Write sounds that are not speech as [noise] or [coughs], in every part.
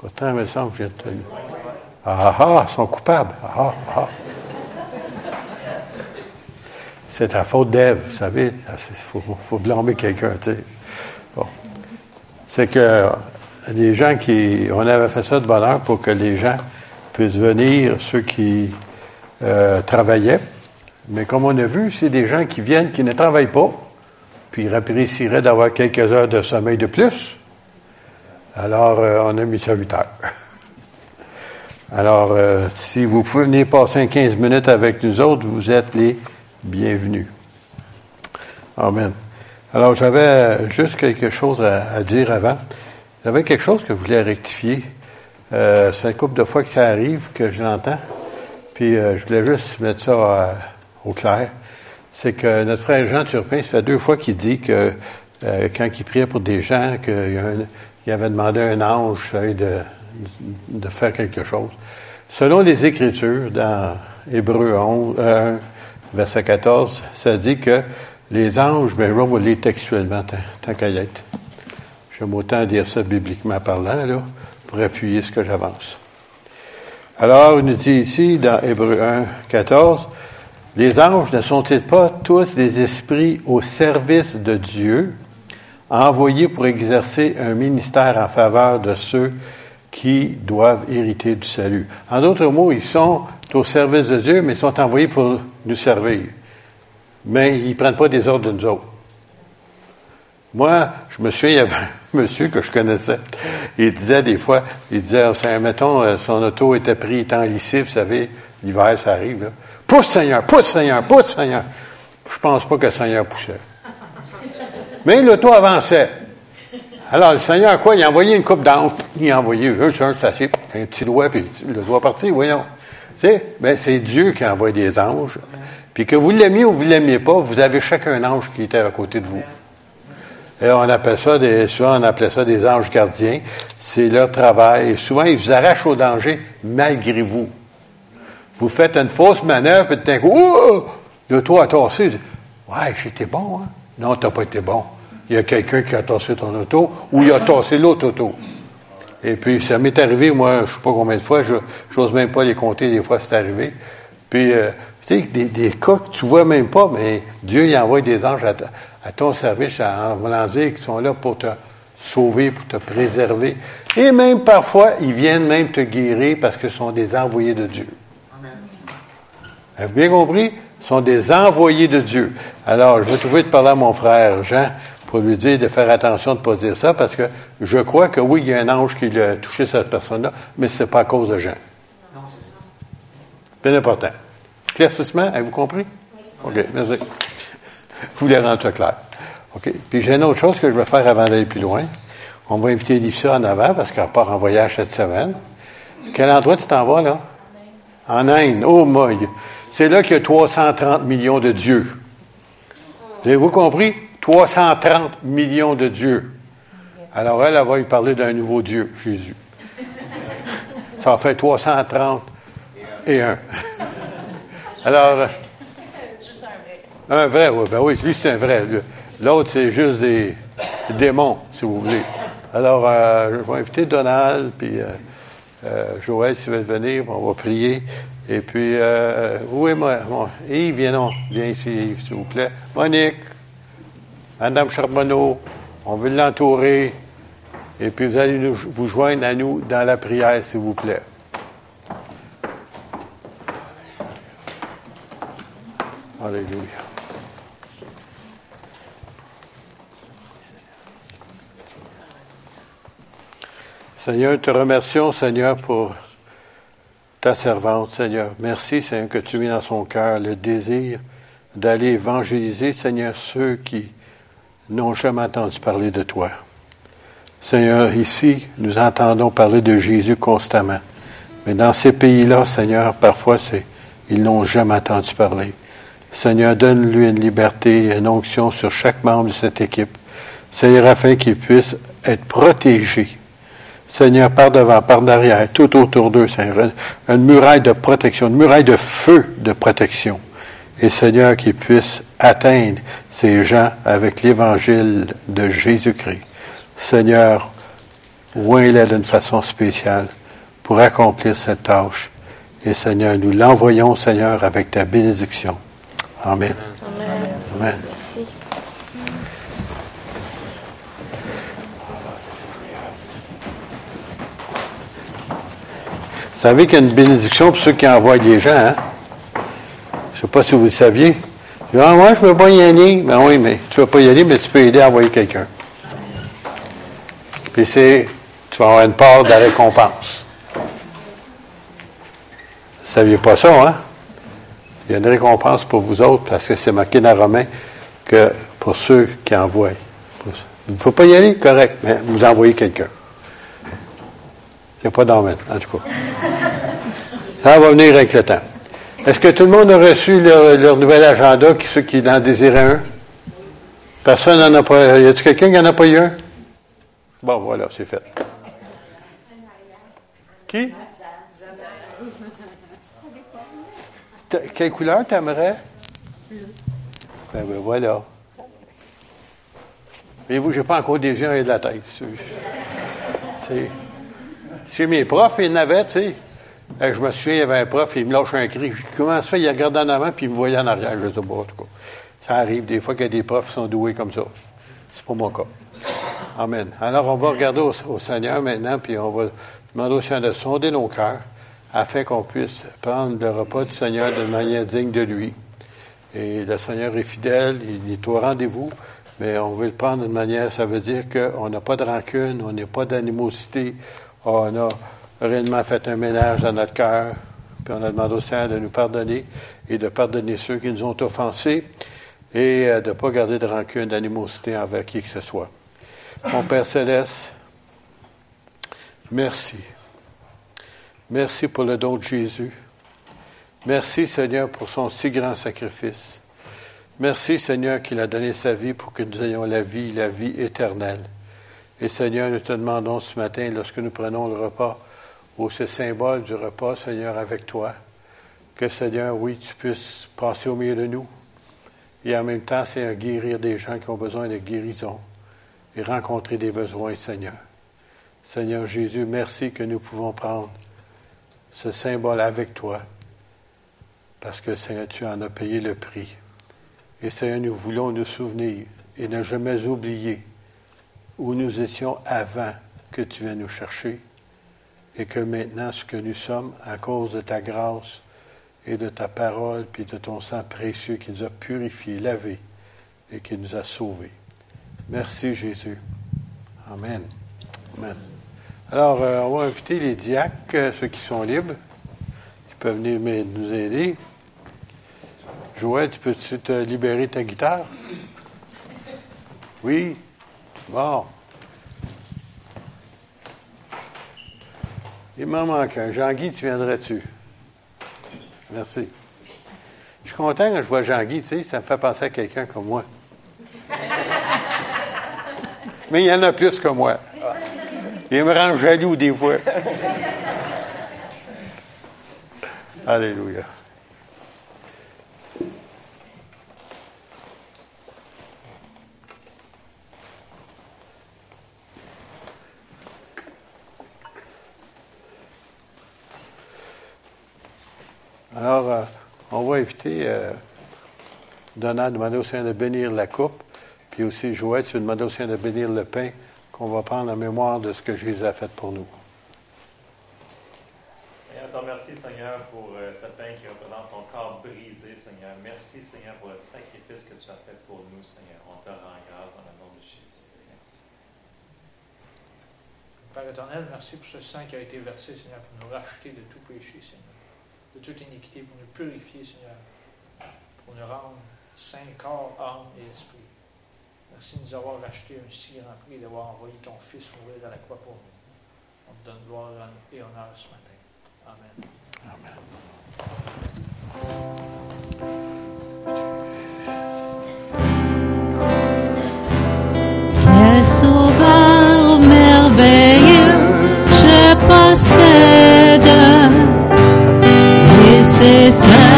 Pourtant, il me semble que j'ai tenu. Ah ah, ils sont coupables. Ah ah. C'est la faute d'Ève, vous savez. Il faut, faut, blâmer quelqu'un, tu sais. Bon. C'est que les gens qui. On avait fait ça de bonheur pour que les gens puissent venir, ceux qui euh, travaillaient. Mais comme on a vu, c'est des gens qui viennent, qui ne travaillent pas, puis ils apprécieraient d'avoir quelques heures de sommeil de plus. Alors, euh, on a mis ça 8 heures. Alors, euh, si vous pouvez venir passer 15 minutes avec nous autres, vous êtes les bienvenus. Amen. Alors, j'avais juste quelque chose à, dire avant. J'avais quelque chose que je voulais rectifier. Euh, c'est un couple de fois que ça arrive que je l'entends. Puis, je voulais juste mettre ça au clair. C'est que notre frère Jean Turpin, ça fait deux fois qu'il dit que quand il priait pour des gens, qu'il y a un, il avait demandé à un ange de, de faire quelque chose. Selon les Écritures, dans Hébreu 11, 1, euh, verset 14, ça dit que les anges, ben, je vais vous lire textuellement, tant, qu'à y être. J'aime autant dire ça bibliquement parlant, là, pour appuyer ce que j'avance. Alors, il nous dit ici, dans Hébreu 1, 14, les anges ne sont-ils pas tous des esprits au service de Dieu, envoyés pour exercer un ministère en faveur de ceux qui doivent hériter du salut. En d'autres mots, ils sont au service de Dieu, mais ils sont envoyés pour nous servir. Mais ils ne prennent pas des ordres de nous autres. Moi, je me souviens, il y avait un monsieur que je connaissais. Il disait des fois, il disait, mettons, euh, son auto était pris, étant lissé, vous savez, l'hiver, ça arrive, là. Pousse, Seigneur, pousse, Seigneur, pousse, Seigneur. Je pense pas que le Seigneur poussait. Mais l'auto avançait. Alors, le Seigneur, quoi? Il a envoyé une coupe d'anges. Il a envoyé eux, un, c'est un petit doigt, puis le doigt parti, voyons. Tu sais, ben, c'est Dieu qui envoie des anges. Puis que vous l'aimiez ou vous l'aimiez pas, vous avez chacun un ange qui était à côté de vous. Et on appelle ça des, souvent on appelait ça des anges gardiens. C'est leur travail. Souvent, ils vous arrachent au danger malgré vous. Vous faites une fausse manœuvre, puis d'un coup, oh! le toit a torsé. Ouais, j'étais bon, hein? Non, tu n'as pas été bon. Il y a quelqu'un qui a tassé ton auto ou il a tassé l'autre auto. Et puis, ça m'est arrivé, moi, je ne sais pas combien de fois, je n'ose même pas les compter, des fois c'est arrivé. Puis, euh, tu sais, des, des, cas que tu vois même pas, mais Dieu, il envoie des anges à, ton service en voulant dire qu'ils sont là pour te sauver, pour te préserver. Et même parfois, ils viennent même te guérir parce que ce sont des envoyés de Dieu. Avez-vous bien compris? Sont des envoyés de Dieu. Alors, je vais trouver de parler à mon frère Jean pour lui dire de faire attention de ne pas dire ça, parce que je crois que oui, il y a un ange qui a touché cette personne-là, mais ce n'est pas à cause de Jean. Non, c'est ça. Bien important. Claircissement, avez-vous compris? Oui. OK, merci. [laughs] Vous voulez rendre ça clair. OK. Puis j'ai une autre chose que je vais faire avant d'aller plus loin. On va inviter Lisa en avant parce qu'elle part en voyage cette semaine. Quel endroit tu t'en vas, là? En Inde. Oh, my. C'est là qu'il y a 330 millions de dieux. Avez-vous compris? 330 millions de dieux. Alors elle, elle va lui parler d'un nouveau Dieu, Jésus. Ça fait 330 et un. [laughs] Alors, un vrai, oui, ben oui, lui c'est un vrai. L'autre, c'est juste des démons, si vous voulez. Alors, euh, je vais inviter Donald, puis euh, euh, Joël, s'il veut venir, on va prier. Et puis, euh, oui, moi, Yves, viens, viens ici, Yves, s'il vous plaît. Monique, Madame Charbonneau, on veut l'entourer. Et puis, vous allez nous, vous joindre à nous dans la prière, s'il vous plaît. Alléluia. Seigneur, te remercions, Seigneur, pour ta servante, Seigneur. Merci, Seigneur, que tu mets dans son cœur le désir d'aller évangéliser, Seigneur, ceux qui n'ont jamais entendu parler de toi. Seigneur, ici, nous entendons parler de Jésus constamment. Mais dans ces pays-là, Seigneur, parfois, c'est, ils n'ont jamais entendu parler. Seigneur, donne-lui une liberté, une onction sur chaque membre de cette équipe. Seigneur, afin qu'ils puissent être protégés Seigneur, par devant, par derrière, tout autour d'eux, Seigneur, une muraille de protection, une muraille de feu de protection. Et Seigneur, qu'ils puissent atteindre ces gens avec l'évangile de Jésus-Christ. Seigneur, Oins-les d'une façon spéciale pour accomplir cette tâche. Et Seigneur, nous l'envoyons, Seigneur, avec ta bénédiction. Amen. Amen. Vous savez qu'il y a une bénédiction pour ceux qui envoient des gens, hein? Je ne sais pas si vous le saviez. Ah, moi, je ne peux pas y aller. Ben oui, mais tu ne peux pas y aller, mais tu peux aider à envoyer quelqu'un. Puis c'est, tu vas avoir une part de la récompense. Vous ne saviez pas ça, hein? Il y a une récompense pour vous autres, parce que c'est marqué dans Romain que pour ceux qui envoient. Il ne faut pas y aller, correct, mais vous envoyez quelqu'un. Il n'y a pas d'emmène, en tout cas. Ça va venir avec le temps. Est-ce que tout le monde a reçu leur, nouvel agenda, ceux qui en désiraient un? Personne n'en a pas. Y a-t-il quelqu'un qui n'en a pas eu un? Bon, voilà, c'est fait. Qui? Quelle couleur t'aimerais? Ben, ben voilà. Mais vous, je n'ai pas encore des yeux et de la tête. C'est. Chez mes profs, ils n'avaient, tu sais. Je me souviens, il y avait un prof, il me lâche un cri. Comment ça fait? Il regarde en avant, puis il me voyait en arrière. Je sais pas, en tout cas. Ça arrive des fois qu'il y a des profs qui sont doués comme ça. C'est pas mon cas. Amen. Alors, on va regarder au, Seigneur maintenant, puis on va demander au Seigneur de sonder nos cœurs afin qu'on puisse prendre le repas du Seigneur de manière digne de lui. Et le Seigneur est fidèle, il est au rendez-vous, mais on veut le prendre d'une manière, ça veut dire qu'on n'a pas de rancune, on n'a pas d'animosité, on a réellement fait un ménage dans notre cœur, puis on a demandé au Seigneur de nous pardonner et de pardonner ceux qui nous ont offensés et euh, de ne pas garder de rancune, d'animosité envers qui que ce soit. Mon Père céleste, merci. Merci pour le don de Jésus. Merci Seigneur pour son si grand sacrifice. Merci Seigneur qu'il a donné sa vie pour que nous ayons la vie, la vie éternelle. Et Seigneur, nous te demandons ce matin, lorsque nous prenons le repas, ou ce symbole du repas, Seigneur, avec toi, que Seigneur, oui, tu puisses passer au milieu de nous. Et en même temps, c'est guérir des gens qui ont besoin de guérison et rencontrer des besoins, Seigneur. Seigneur Jésus, merci que nous pouvons prendre ce symbole avec toi, parce que Seigneur, tu en as payé le prix. Et Seigneur, nous voulons nous souvenir et ne jamais oublier où nous étions avant que tu viennes nous chercher et que maintenant ce que nous sommes à cause de ta grâce et de ta parole puis de ton sang précieux qui nous a purifiés, lavés et qui nous a sauvés. Merci Jésus. Amen. Amen. Alors, euh, on va inviter les diacres, euh, ceux qui sont libres, qui peuvent venir nous aider. Joël, tu peux-tu te libérer ta guitare? Oui. Bon. Il m'en manque un. Jean-Guy, tu viendrais-tu? Merci. Je suis content quand je vois Jean-Guy, tu sais, ça me fait penser à quelqu'un comme moi. Mais il y en a plus que moi. Il me rend jaloux des fois. Alléluia. Alors, euh, on va éviter, euh, Donald, demander au Seigneur de bénir la coupe, puis aussi Joël, tu demander au Seigneur de bénir le pain qu'on va prendre en mémoire de ce que Jésus a fait pour nous. Seigneur, te remercie, Seigneur, pour euh, ce pain qui représente ton corps brisé, Seigneur. Merci, Seigneur, pour le sacrifice que tu as fait pour nous, Seigneur. On te rend grâce dans le nom de Jésus. Merci. Père éternel, merci pour ce sang qui a été versé, Seigneur, pour nous racheter de tout péché, Seigneur de toute iniquité, pour nous purifier, Seigneur, pour nous rendre saint corps, âme et esprit. Merci de nous avoir acheté un si grand prix d'avoir envoyé ton Fils mourir dans la croix pour nous. On te donne gloire et honneur ce matin. Amen. Amen. S'est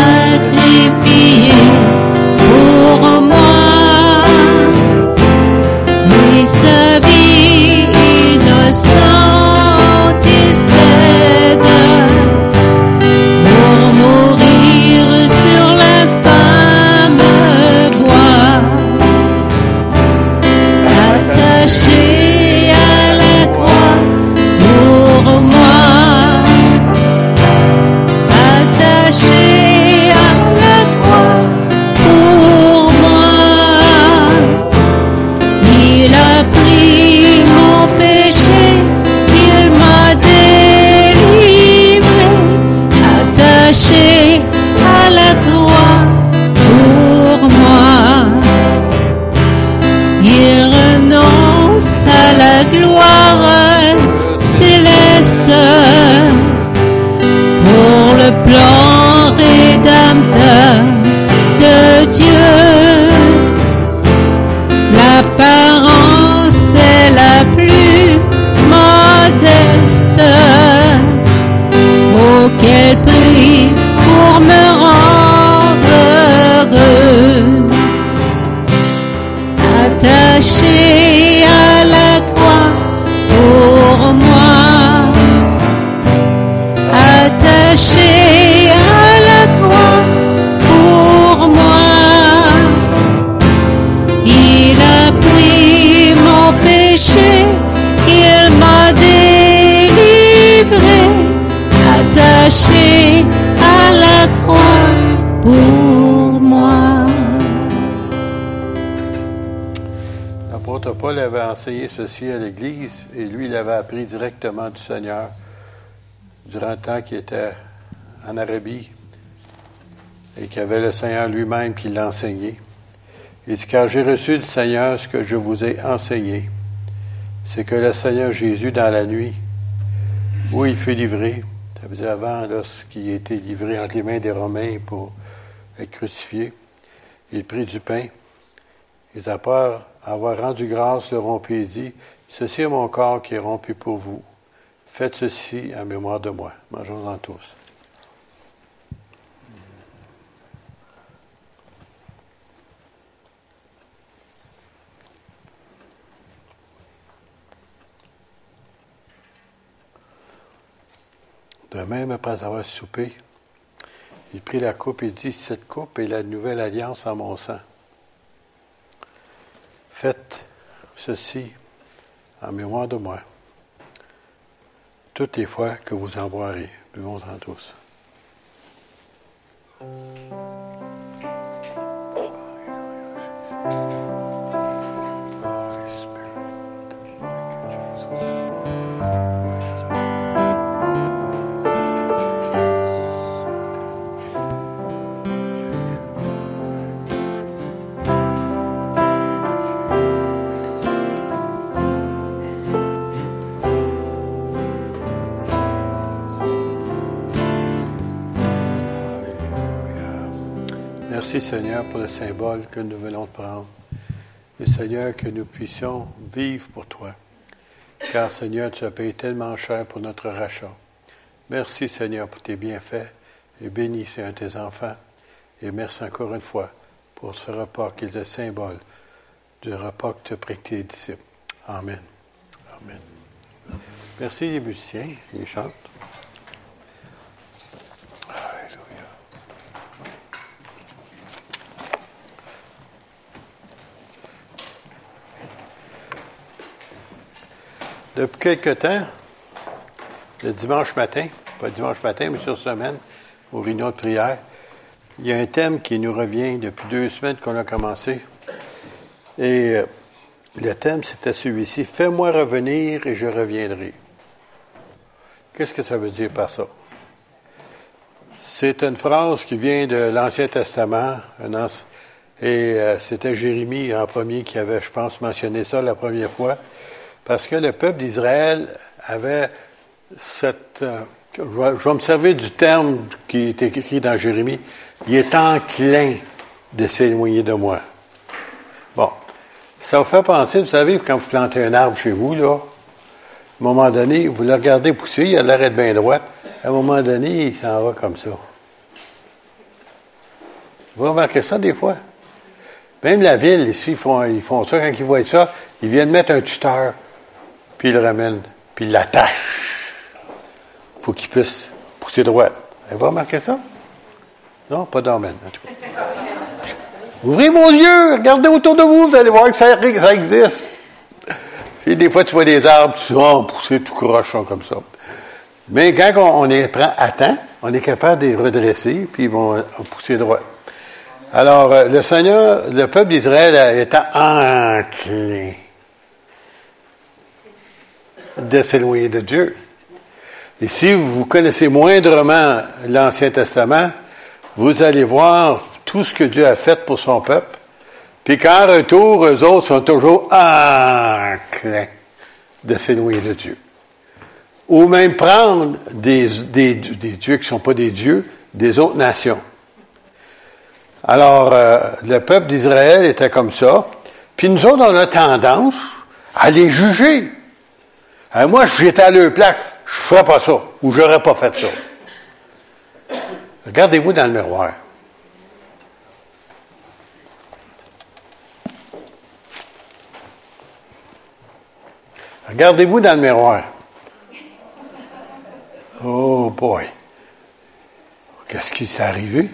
Attaché à la croix pour moi. Il a pris mon péché, il m'a délivré, attaché à la croix pour moi. L'apôtre Paul avait enseigné ceci à l'Église et lui, il avait appris directement du Seigneur durant le temps qu'il était en Arabie et qu'il avait le Seigneur lui-même qui l'a enseigné. Il dit, car j'ai reçu du Seigneur ce que je vous ai enseigné. C'est que le Seigneur Jésus, dans la nuit, où il fut livré, ça veut dire avant, lorsqu'il été livré entre les mains des Romains pour être crucifié, il prit du pain. Et après avoir rendu grâce, le rompit et dit, Ceci est mon corps qui est rompu pour vous. Faites ceci en mémoire de moi. Mangeons-en tous. De même, après avoir soupé, il prit la coupe et dit, Cette coupe est la nouvelle alliance en mon sang. Faites ceci en mémoire de moi, toutes les fois que vous en boirez. Buvons-en tous. Merci Seigneur pour le symbole que nous venons de prendre. Et Seigneur, que nous puissions vivre pour toi. Car Seigneur, tu as payé tellement cher pour notre rachat. Merci Seigneur pour tes bienfaits et bénis de tes enfants. Et merci encore une fois pour ce repas qui est le symbole du repas que tu as pris tes disciples. Amen. Amen. Merci les musiciens, ils chantent. Depuis quelque temps, le dimanche matin, pas dimanche matin, mais sur semaine, aux réunions de prière, il y a un thème qui nous revient depuis deux semaines qu'on a commencé. Et euh, le thème, c'était celui-ci. Fais-moi revenir et je reviendrai. Qu'est-ce que ça veut dire par ça? C'est une phrase qui vient de l'Ancien Testament. et euh, c'était Jérémie en premier qui avait, je pense, mentionné ça la première fois. Parce que le peuple d'Israël avait cette... euh, je, vais, me servir du terme qui est écrit dans Jérémie. Il est enclin de s'éloigner de moi. Bon. Ça vous fait penser, vous savez, quand vous plantez un arbre chez vous, là, à un moment donné, vous le regardez pousser, il a l'air d'être bien droite. À un moment donné, il s'en va comme ça. Vous remarquez ça des fois? Même la ville, ici, ils font, ils font ça. Quand ils voient ça, ils viennent mettre un tuteur, puis ils le ramènent, puis ils l'attachent pour qu'il puisse pousser droite. Avez-vous remarqué ça? Non, pas d'emmène. Ouvrez vos yeux, regardez autour de vous, vous allez voir que ça, existe. Puis des fois, tu vois des arbres, tu vas pousser tout crochon comme ça. Mais quand on, les prend à temps, on est capable de les redresser, puis ils vont euh, pousser droit. Alors, euh, le Seigneur, le peuple d'Israël euh, était enclin de s'éloigner de Dieu. Et si vous connaissez moindrement l'Ancien Testament, vous allez voir tout ce que Dieu a fait pour son peuple. Puis qu'en retour, eux autres sont toujours enclins de s'éloigner de Dieu. ou même prendre des, des, dieux qui ne sont pas des dieux, des autres nations. Alors, euh, le peuple d'Israël était comme ça. Puis nous autres, on a tendance à les juger. Euh, moi, si j'étais à leur plaque, je ne ferais pas ça, ou j'aurais pas fait ça. Regardez-vous dans le miroir. Regardez-vous dans le miroir. Oh boy. Qu'est-ce qui s'est arrivé?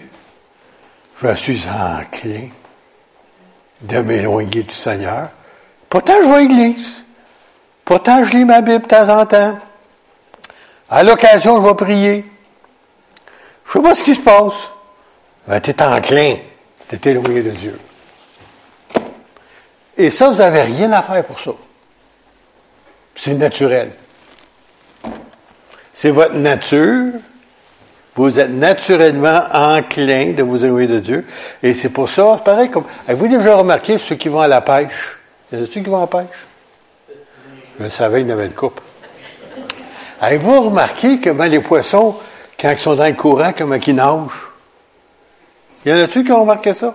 Je suis enclin de m'éloigner du Seigneur. Pourtant, je vais l'église. Pourtant, je lis ma Bible de temps en temps. À l'occasion, je vais prier. Je sais pas ce qui se passe. Ben, tu es enclin de t'éloigner de Dieu. Et ça, vous n'avez rien à faire pour ça. C'est naturel. C'est votre nature. Vous êtes naturellement enclin de vous éloigner de Dieu. Et c'est pour ça, pareil comme. Avez-vous déjà remarqué ceux qui vont à la pêche? Y en a-tu qui vont à la pêche? Je savais, il y avait une coupe. Avez-vous remarqué comment les poissons, quand ils sont dans le courant, comment ils nagent? Y en a-tu qui ont remarqué ça?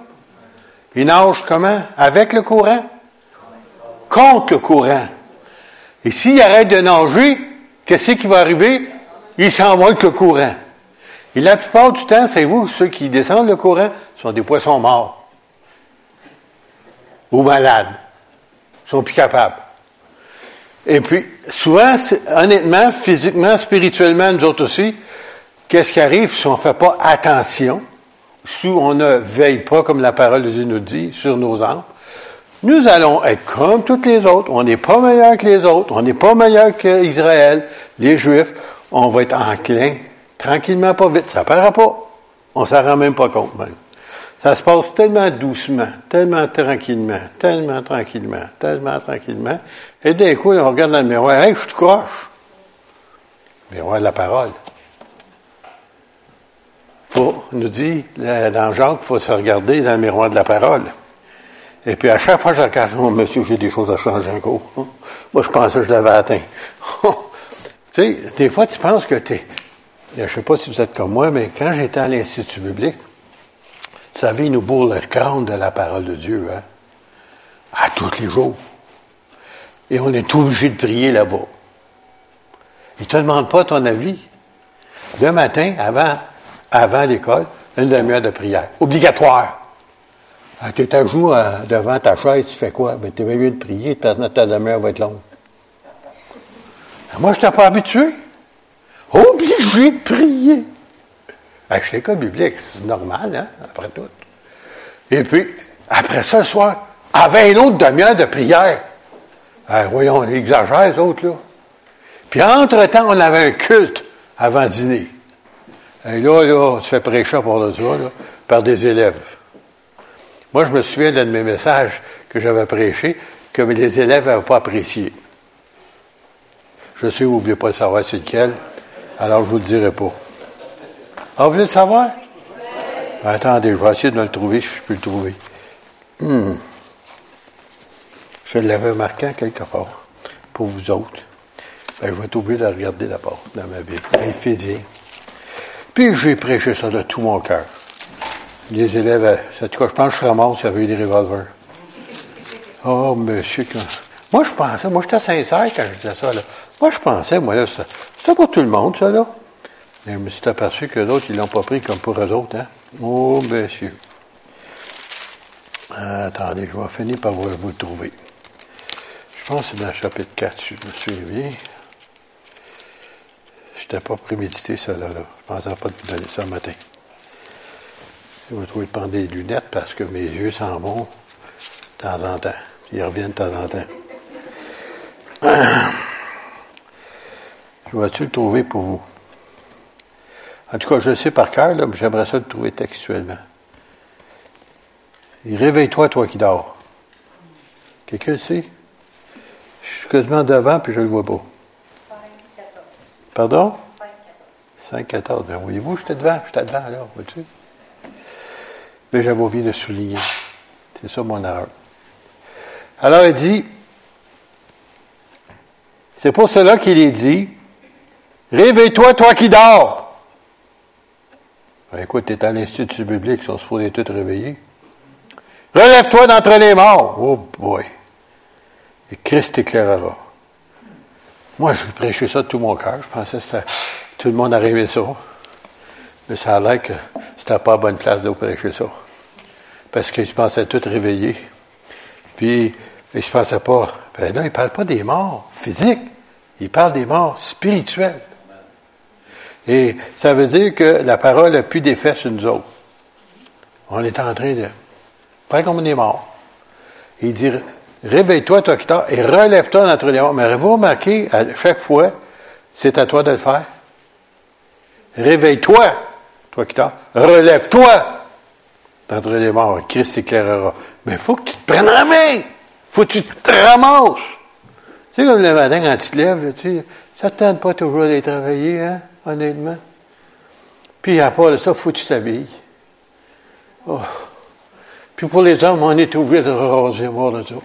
Ils nagent comment? Avec le courant? Contre le courant. Et s'ils arrêtent de nager, qu'est-ce qui va arriver? Ils s'en vont avec le courant. Et la plupart du temps, c'est vous, ceux qui descendent le courant, sont des poissons morts. Ou malades. Ils sont plus capables. Et puis, souvent, honnêtement, physiquement, spirituellement, nous autres aussi, qu'est-ce qui arrive si on ne fait pas attention, si on ne veille pas, comme la parole de Dieu nous dit, sur nos âmes, nous allons être comme toutes les autres. On n'est pas meilleur que les autres. On n'est pas meilleur qu'Israël, les Juifs. On va être enclin, tranquillement, pas vite. Ça ne paraît pas. On s'en rend même pas compte, même. Ça se passe tellement doucement, tellement tranquillement, tellement tranquillement, tellement tranquillement. Et d'un coup, on regarde dans le miroir, hey, je te croche. Miroir de la parole. Faut, nous dit dans Jacques, il faut se regarder dans le miroir de la parole. Et puis à chaque fois, je regarde, oh, monsieur, j'ai des choses à changer encore. Moi, je pensais que je l'avais atteint. tu sais, des fois, tu penses que tu es. Je ne sais pas si vous êtes comme moi, mais quand j'étais à l'Institut biblique, vous savez, ils nous bourrent le crâne de la parole de Dieu, hein? À tous les jours. Et on est obligé de prier là-bas. Ils ne te demandent pas ton avis. Le matin, avant, avant l'école, une demi-heure de prière. Obligatoire. Ah, tu es à jour euh, devant ta chaise, tu fais quoi? Ben, tu es mieux de prier, parce que ta demi-heure va être longue. Moi, je t'ai pas habitué. Obligé de prier. Ben, je l'école biblique, c'est normal, hein, après tout. Et puis, après ça, le soir, avait une autre demi-heure de prière. Ben, voyons, on exagère, les autres, là. Puis, entre-temps, on avait un culte avant dîner. Et là, là, tu fais prêcher pour le soir, là, par des élèves. Moi, je me souviens d'un de mes messages que j'avais prêché, que les élèves n'avaient pas apprécié. Je sais que vous ne voulez pas savoir c'est lequel, alors je ne vous le dirai pas. Ah, vous voulez le savoir? Attendez, je vais essayer de me le trouver si je peux le trouver. Hmm. Je l'avais marqué quelque part, pour vous autres. Ben, je vais être obligé de regarder d'abord dans ma Bible. Éphésiens. Puis j'ai prêché ça de tout mon cœur. Les élèves, en tout je pense que je serais mort s'il y avait eu des revolvers. Oh, monsieur. Moi, je pensais, moi, j'étais sincère quand je disais ça, là. Moi, je pensais, moi, là, c'était pour tout le monde, ça, là. Mais je me suis aperçu que d'autres, ils l'ont pas pris comme pour eux autres, hein. Oh, monsieur. attendez, je vais finir par vous, vous le trouver. Je pense que c'est dans le chapitre 4, si je me souviens. Je n'étais pas prémédité, ça, là, là. Je pensais pas te donner ça le matin. Je vais trouver de prendre des lunettes parce que mes yeux s'en vont de temps en temps. Ils reviennent de temps en temps. [clears throat] Je vais-tu le trouver pour vous? En tout cas, je le sais par cœur, mais j'aimerais ça le trouver textuellement. réveille-toi, toi qui dors. Quelqu'un le sait? Je suis quasiment devant, puis je le vois pas. 5, 14. Pardon? 5, 14. Bien, voyez-vous, j'étais devant, j'étais devant, alors, vois-tu? mais j'avais envie de souligner. C'est ça mon erreur. Alors il dit, c'est pour cela qu'il est dit, Réveille-toi, toi qui dors. Ben, écoute, t'es à l'Institut biblique, ils sont supposés tous réveiller. Relève-toi d'entre les morts. Oh boy. Et Christ éclairera. Moi, j'ai prêché ça de tout mon cœur. Je pensais que tout le monde arrivait ça. Mais ça a l'air que c'était pas la bonne place de prêcher ça. Parce qu'ils se pensaient tous réveillés. Puis, ils se pensaient pas. Ben là, il parle pas des morts physiques. Il parle des morts spirituelles. Et ça veut dire que la parole a plus d'effet sur nous autres. On est en train de. Pas comme on est mort. Il dit Réveille-toi, toi qui t'as, et relève-toi d'entre les morts. Mais vous remarquez, à chaque fois, c'est à toi de le faire. Réveille-toi, toi qui t'as. Relève-toi d'entre les morts. Christ éclairera. Mais il faut que tu te prennes la main. faut que tu te ramasses. Tu sais, comme le matin, quand tu te lèves, tu sais, ça ne tente pas toujours d'aller travailler, hein, honnêtement. Puis à part de ça, faut que tu t'habilles. Oh. Puis pour les hommes, on est obligé de raser, voir le tout.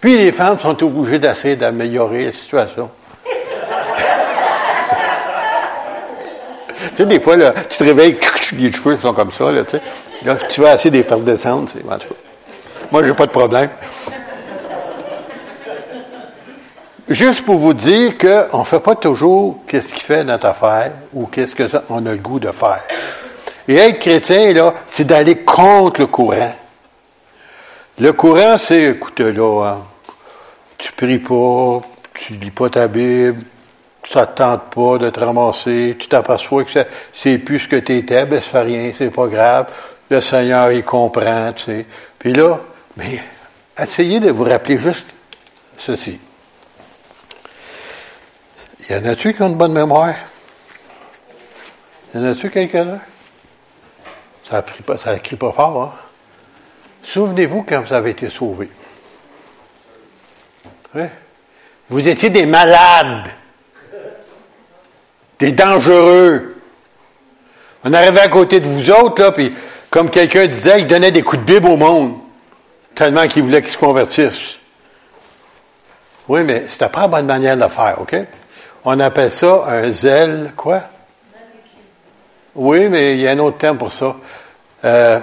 Puis les femmes sont obligées d'essayer d'améliorer la situation. [laughs] tu sais, des fois, tu te réveilles, les cheveux sont comme ça, là, tu sais. Là, tu vas essayer de les faire descendre, c'est, en tout cas. Moi, j'ai pas de problème. Juste pour vous dire qu'on ne fait pas toujours qu'est-ce qui fait notre affaire ou qu'est-ce qu'on a le goût de faire. Et être chrétien, là, c'est d'aller contre le courant. Le courant, c'est, écoute, là, hein, tu pries pas, tu lis pas ta Bible, ça te tente pas de te ramasser, tu t'aperçois que c'est plus ce que tu étais, ben ça fait rien, c'est pas grave. Le Seigneur, il comprend, tu sais. Puis là, mais essayez de vous rappeler juste ceci. Y en a-tu qui ont une bonne mémoire? Y en a-tu quelqu'un-là? Ça ne pas, ça crie pas fort, hein? Souvenez-vous quand vous avez été sauvés. Vous étiez des malades, des dangereux. On arrivait à côté de vous autres, là, puis comme quelqu'un disait, il donnait des coups de bible au monde, tellement qu'il voulait qu'ils se convertissent. Oui, mais c'était pas la bonne manière de le faire, OK? On appelle ça un zèle, quoi? Oui, mais il y a un autre terme pour ça. Euh,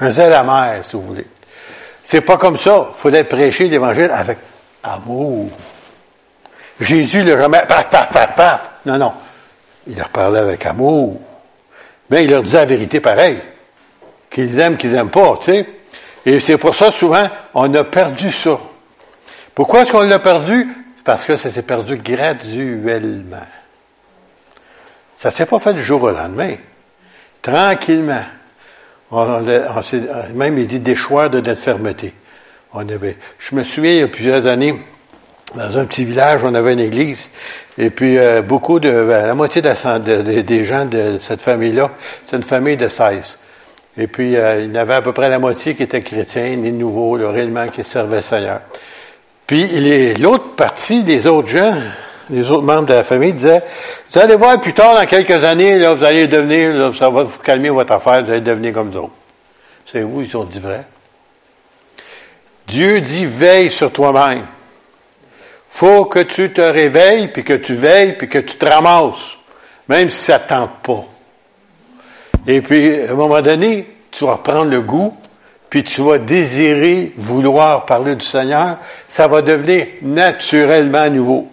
un zèle amer, si vous voulez. C'est pas comme ça. Il fallait prêcher l'Évangile avec amour. Jésus le remet, paf, paf, paf, paf. Non, non. Il leur parlait avec amour. Mais il leur disait la vérité pareil. Qu'ils aiment, qu'ils n'aiment pas, tu sais. Et c'est pour ça, souvent, on a perdu ça. Pourquoi est-ce qu'on l'a perdu? Parce que ça s'est perdu graduellement. Ça s'est pas fait du jour au lendemain. Tranquillement. Même il dit des choix de notre fermeté. On avait, je me souviens, il y a plusieurs années, dans un petit village, on avait une église, et puis euh, beaucoup de, ben, la moitié de des gens de cette famille-là, c'est une famille de 16. Et puis, euh, il y avait à peu près la moitié qui étaient chrétiens, les nouveaux, le réellement qui servaient Seigneur. Puis, l'autre partie, les autres gens, les autres membres de la famille disaient, vous allez voir plus tard, dans quelques années, là, vous allez devenir, ça va vous calmer votre affaire, vous allez devenir comme d'autres. C'est vous, ils ont dit vrai. Dieu dit veille sur toi-même. Faut que tu te réveilles, puis que tu veilles, puis que tu te ramasses, même si ça ne tente pas. Et puis, à un moment donné, tu vas reprendre le goût, puis tu vas désirer, vouloir parler du Seigneur, ça va devenir naturellement nouveau.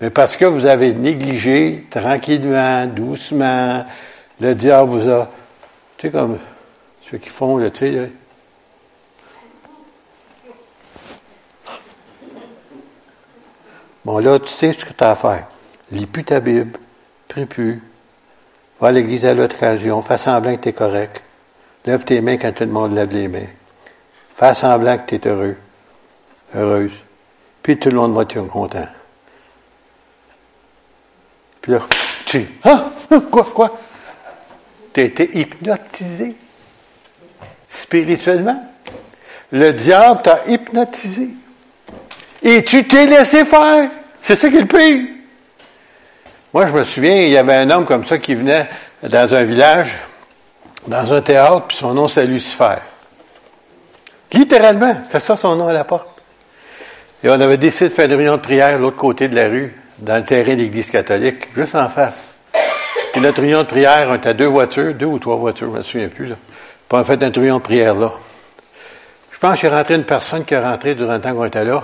Mais parce que vous avez négligé tranquillement, doucement, le diable vous a, tu sais, comme ceux qui font, le, tu sais, Bon, là, tu sais ce que tu as à faire. Lis plus ta Bible, prie plus, va à l'église à l'occasion, fais semblant que tu es correct. Lève tes mains quand tout le monde lève les mains. Fais semblant que tu es heureux, heureuse. Puis tout le monde va être content. Puis là, tu ah, ah, quoi, quoi? Tu as été hypnotisé spirituellement. Le diable t'a hypnotisé. Et tu t'es laissé faire. C'est ça qui est le pire. Moi, je me souviens, il y avait un homme comme ça qui venait dans un village, dans un théâtre, puis son nom c'est Lucifer. Littéralement, c'est ça son nom à la porte. Et on avait décidé de faire une réunion de prière de l'autre côté de la rue, dans le terrain de l'Église catholique, juste en face. Puis notre réunion de prière, on était à deux voitures, deux ou trois voitures, je ne me souviens plus. Là. Puis on a fait une réunion de prière là. Je pense qu'il est rentré une personne qui est rentrée durant le temps qu'on était là.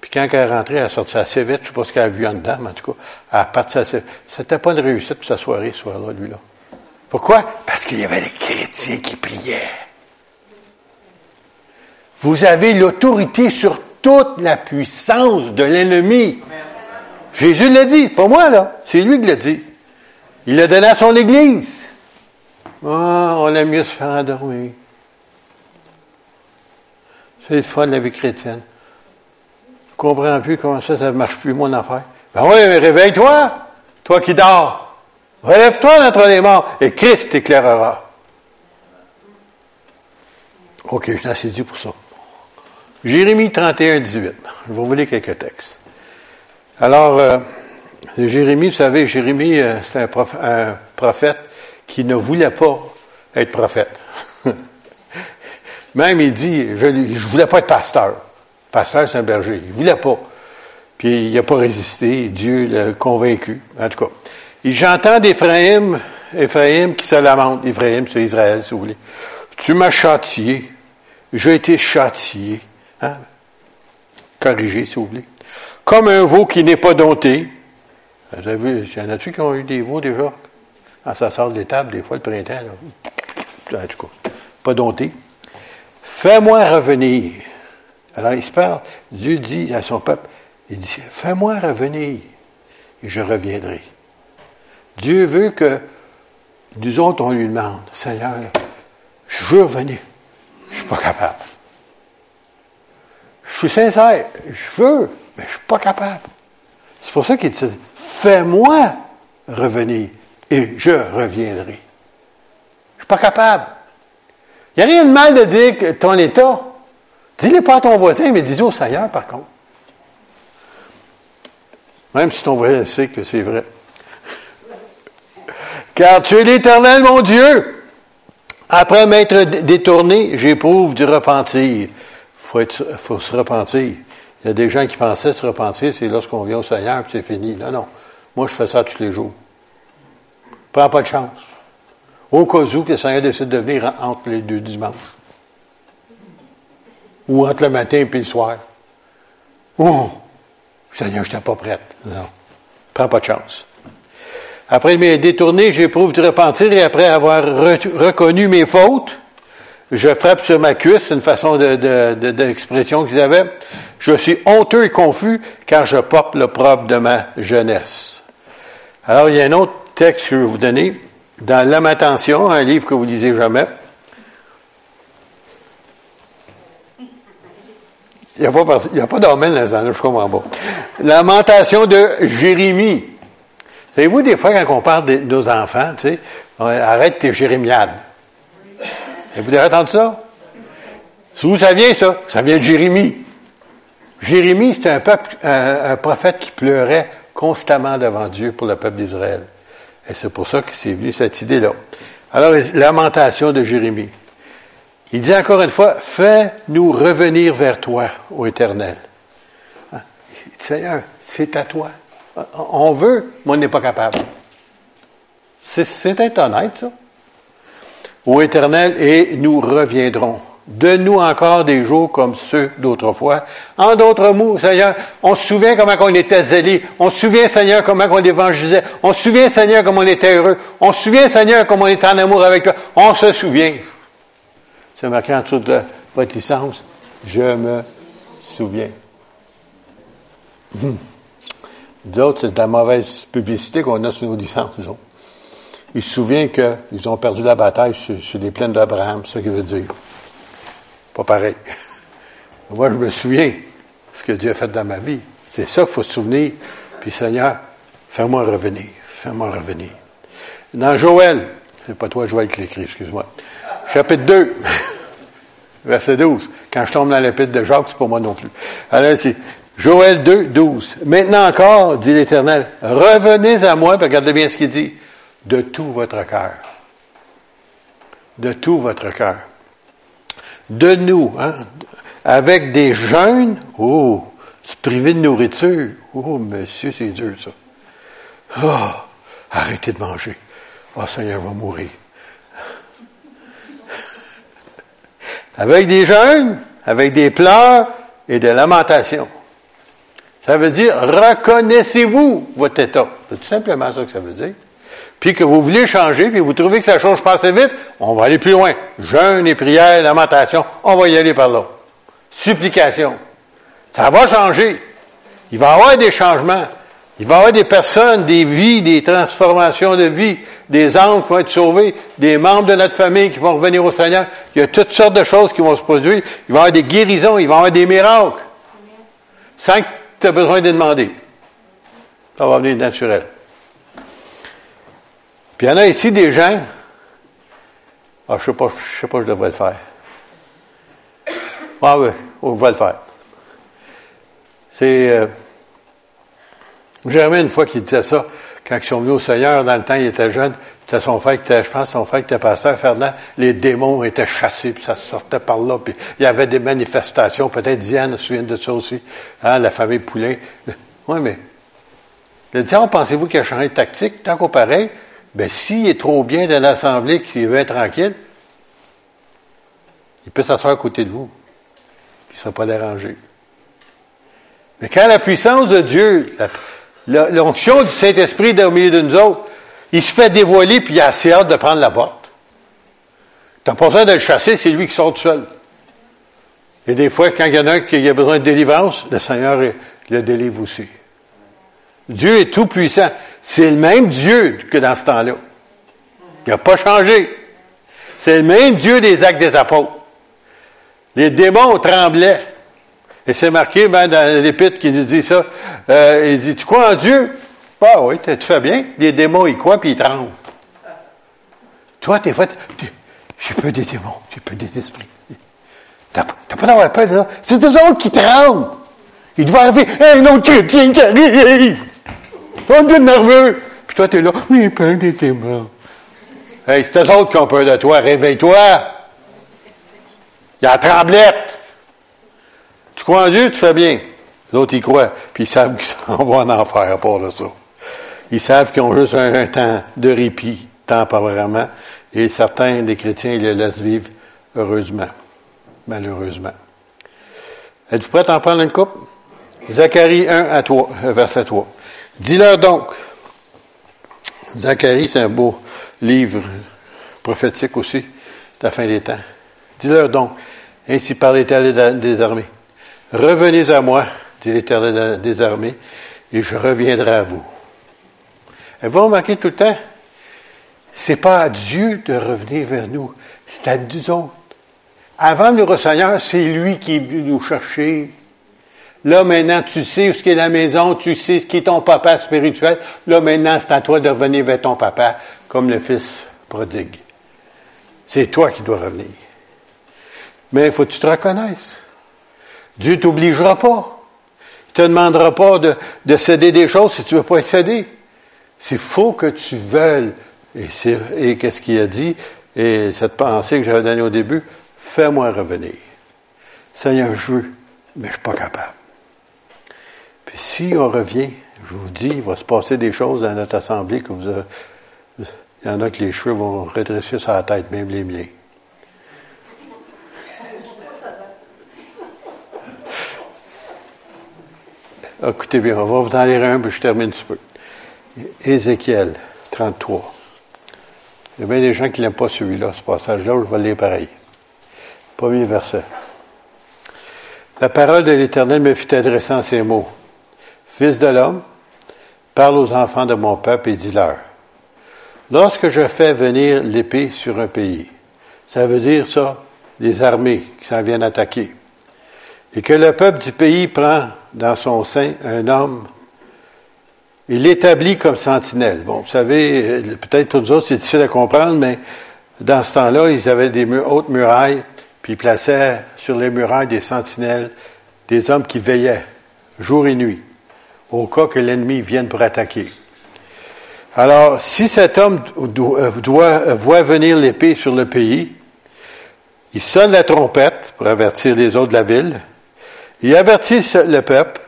Puis quand elle est rentrée, elle est sortie assez vite. Je ne sais pas ce qu'elle a vu en dedans, mais en tout cas, elle est partie assez vite. C'était pas une réussite pour sa soirée, ce soir-là, lui-là. Pourquoi? Parce qu'il y avait les chrétiens qui priaient. Vous avez l'autorité sur toute la puissance de l'ennemi. Jésus l'a dit, pas moi, là. C'est lui qui l'a dit. Il l'a donné à son Église. Ah, on aime mieux se faire endormir. C'est le fun de la vie chrétienne. Je comprends plus comment ça, ça ne marche plus, mon affaire. Ben oui, réveille-toi, toi qui dors. Relève-toi d'entre les morts et Christ t'éclairera. OK, je suis assez dit pour ça. Jérémie 31, 18. Je vais vous lire quelques textes. Alors, euh, Jérémie, vous savez, Jérémie, euh, c'est un, prophète qui ne voulait pas être prophète. [laughs] Même il dit, je ne voulais pas être pasteur. Pasteur, c'est un berger. Il voulait pas. Puis il n'a pas résisté. Dieu l'a convaincu. En tout cas. J'entends d'Éphraïm, Éphraïm qui se lamente. Éphraïm, c'est Israël, si vous voulez. Tu m'as châtié. J'ai été châtié. Hein? Corrigé, si vous voulez. Comme un veau qui n'est pas dompté. Vous avez vu, y en a-tu qui ont eu des veaux déjà? Quand ça sort de l'étable, des fois, le printemps, là. En tout cas, pas dompté. Fais-moi revenir. Alors, il se parle. Dieu dit à son peuple, il dit, fais-moi revenir et je reviendrai. Dieu veut que nous autres, on lui demande, Seigneur, je veux revenir. Je ne suis pas capable. Je suis sincère. Je veux, mais je ne suis pas capable. C'est pour ça qu'il dit, fais-moi revenir et je reviendrai. Je ne suis pas capable. Il n'y a rien de mal de dire que ton état. Dis-le pas à ton voisin, mais dis-le au Seigneur, par contre. Même si ton voisin sait que c'est vrai. Car tu es l'Éternel, mon Dieu. Après m'être détourné, j'éprouve du repentir. Il faut, se repentir. Il y a des gens qui pensaient se repentir, c'est lorsqu'on vient au Seigneur, puis c'est fini. Non, non. Moi, je fais ça tous les jours. Prends pas de chance. Au cas où que le Seigneur décide de venir entre les deux dimanches. Ou entre le matin et le soir. Oh, Seigneur, je n'étais pas prête. Non. Prends pas de chance. Après m'être détourné, j'éprouve du repentir et après avoir reconnu mes fautes, je frappe sur ma cuisse, c'est une façon d'expression de, qu'ils avaient. Je suis honteux et confus car je porte le propre de ma jeunesse. Alors, il y a un autre texte que je vais vous donner dans Lamentation, un livre que vous lisez jamais. Il n'y a pas, il pas là-dedans, je comprends pas. Lamentation de Jérémie. Savez-vous, des fois, quand on parle de nos enfants, tu sais, arrête tes jérémiades. Vous avez entendu ça? D'où ça vient, ça? Ça vient de Jérémie. Jérémie, c'était un peuple, un prophète qui pleurait constamment devant Dieu pour le peuple d'Israël. Et c'est pour ça que c'est venu cette idée-là. Alors, lamentation de Jérémie. Il dit encore une fois, fais-nous revenir vers toi, ô Éternel. Hein? Il dit, Seigneur, c'est à toi. On veut, mais on n'est pas capable. C'est honnête, ça. Ô Éternel, et nous reviendrons. Donne-nous encore des jours comme ceux d'autrefois. En d'autres mots, Seigneur, on se souvient comment on était zélé. On se souvient, Seigneur, comment on évangélisait. On se souvient, Seigneur, comment on était heureux. On se souvient, Seigneur, comment on était en amour avec toi. On se souvient. C'est marqué en dessous de votre licence. Je me souviens. D'autres, c'est de la mauvaise publicité qu'on a sur nos licences, nous autres. Ils se souviennent qu'ils ont perdu la bataille sur, les plaines d'Abraham, c'est ce qu'il veut dire. Pas pareil. [laughs] Moi, je me souviens ce que Dieu a fait dans ma vie. C'est ça qu'il faut se souvenir. Puis, Seigneur, fais-moi revenir. Fais-moi revenir. Dans Joël, c'est pas toi, Joël, qui l'écrit, excuse-moi. Chapitre 2, [laughs] verset 12. Quand je tombe dans l'épître de Jacques, c'est pas moi non plus. C'est Joël 2, 12. Maintenant encore, dit l'Éternel, revenez à moi, regardez bien ce qu'il dit, de tout votre cœur. De tout votre cœur de nous, hein, avec des jeûnes, oh, se priver de nourriture, Oh, monsieur, c'est dur, ça. Ah, arrêtez de manger. Oh, Seigneur va mourir. avec des jeûnes, avec des pleurs et des lamentations. Ça veut dire, reconnaissez-vous votre état. C'est tout simplement ça que ça veut dire. Puis que vous voulez changer, puis vous trouvez que ça change pas assez vite, on va aller plus loin. Jeûne et prière, lamentation, on va y aller par là. Supplication. Ça va changer. Il va y avoir des changements. Il va y avoir des personnes, des vies, des transformations de vie, des âmes qui vont être sauvés, des membres de notre famille qui vont revenir au Seigneur. Il y a toutes sortes de choses qui vont se produire. Il va y avoir des guérisons, il va y avoir des miracles. Sans tu aies besoin de demander. Ça va venir naturel. Puis il y en a ici des gens. Ah, je sais pas, je sais pas, je devrais le faire. Ah oui, on va le faire. C'est euh, Jérémie, une fois qu'il disait ça, quand ils sont venus au Seigneur, dans le temps, il était jeune, c'était son frère qui était, je pense, son frère qui était pasteur, Ferdinand, les démons étaient chassés, puis ça sortait par là, puis il y avait des manifestations, peut-être Diane se souvient de ça aussi, hein, la famille Poulain. Oui, mais le diable, pensez-vous qu'il a changé de tactique? Tant qu'au pareil, ben, s'il est trop bien dans l'assemblée, qu'il veut être tranquille, il peut s'asseoir à côté de vous. Il ne sera pas dérangé. Mais quand la puissance de Dieu, l'onction du Saint-Esprit est au milieu de nous autres, il se fait dévoiler puis il a assez hâte de prendre la porte. Tu n'as pas besoin de le chasser, c'est lui qui sort seul. Et des fois, quand il y en a un qui a besoin de délivrance, le Seigneur le délivre aussi. Dieu est tout puissant. C'est le même Dieu que dans ce temps-là. Il n'a pas changé. C'est le même Dieu des actes des apôtres. Les démons tremblaient. Et c'est marqué même dans l'épître qui nous dit ça. Euh, il dit, tu crois en Dieu? Ah oui, tu fais bien. Les démons, ils croient puis ils tremblent. Toi, t'es fait, j'ai peur des démons, j'ai peur des esprits. T'as pas d'avoir peur de ça. C'est des autres qui tremblent. Il doit arriver un autre chrétien qui arrive. On devient nerveux. Puis toi, t'es là, oui, peur des démons. Hey, c'est eux autres qui ont peur de toi. Réveille-toi. Il y a la tremblette. Tu crois en Dieu, tu fais bien. Les autres, ils croient. Puis ils savent qu'ils s'en vont en enfer à part de ça. Ils savent qu'ils ont juste un, temps de répit, temporairement. Et certains, des chrétiens, ils les laissent vivre heureusement. Malheureusement. Êtes-vous prêts à en prendre une coupe? Zacharie 1 à 3, euh, verset 3. Dis-leur donc. Zacharie, c'est un beau livre prophétique aussi, de la fin des temps. Dis-leur donc, ainsi par l'Éternel des armées. Revenez à moi, dit l'Éternel des armées, et je reviendrai à vous. Vous remarquez tout le temps, c'est pas à Dieu de revenir vers nous, c'est à nous autres. Avant le Seigneur, c'est lui qui est venu nous chercher. Là, maintenant, tu sais ce qu'est la maison, tu sais ce qui est ton papa spirituel. Là, maintenant, c'est à toi de revenir vers ton papa, comme le fils prodigue. C'est toi qui dois revenir. Mais il faut que tu te reconnaisses. Dieu t'obligera pas. Il te demandera pas de, de, céder des choses si tu veux pas y céder. C'est faut que tu veuilles. Et, qu'est-ce qu'il a dit? Et cette pensée que j'avais donnée au début, fais-moi revenir. Seigneur, je veux, mais je suis pas capable. Puis si on revient, je vous dis, il va se passer des choses dans notre assemblée que vous avez, il y en a que les cheveux vont redresser sur la tête, même les miens. [laughs] Écoutez bien, on va vous en lire un, puis je termine un petit peu. Ézéchiel 33. Il y a bien des gens qui n'aiment pas celui-là, ce passage-là, je vais le lire pareil. Premier verset. La parole de l'Éternel me fut adressée en ces mots. Fils de l'homme, parle aux enfants de mon peuple et dis-leur. Lorsque je fais venir l'épée sur un pays, ça veut dire ça, les armées qui s'en viennent attaquer, et que le peuple du pays prend dans son sein un homme, il l'établit comme sentinelle. Bon, vous savez, peut-être pour nous autres, c'est difficile à comprendre, mais dans ce temps-là, ils avaient des hautes murailles, puis ils plaçaient sur les murailles des sentinelles, des hommes qui veillaient jour et nuit, au cas que l'ennemi vienne pour attaquer. Alors, si cet homme doit, doit voit venir l'épée sur le pays, il sonne la trompette pour avertir les autres de la ville, il avertit le peuple,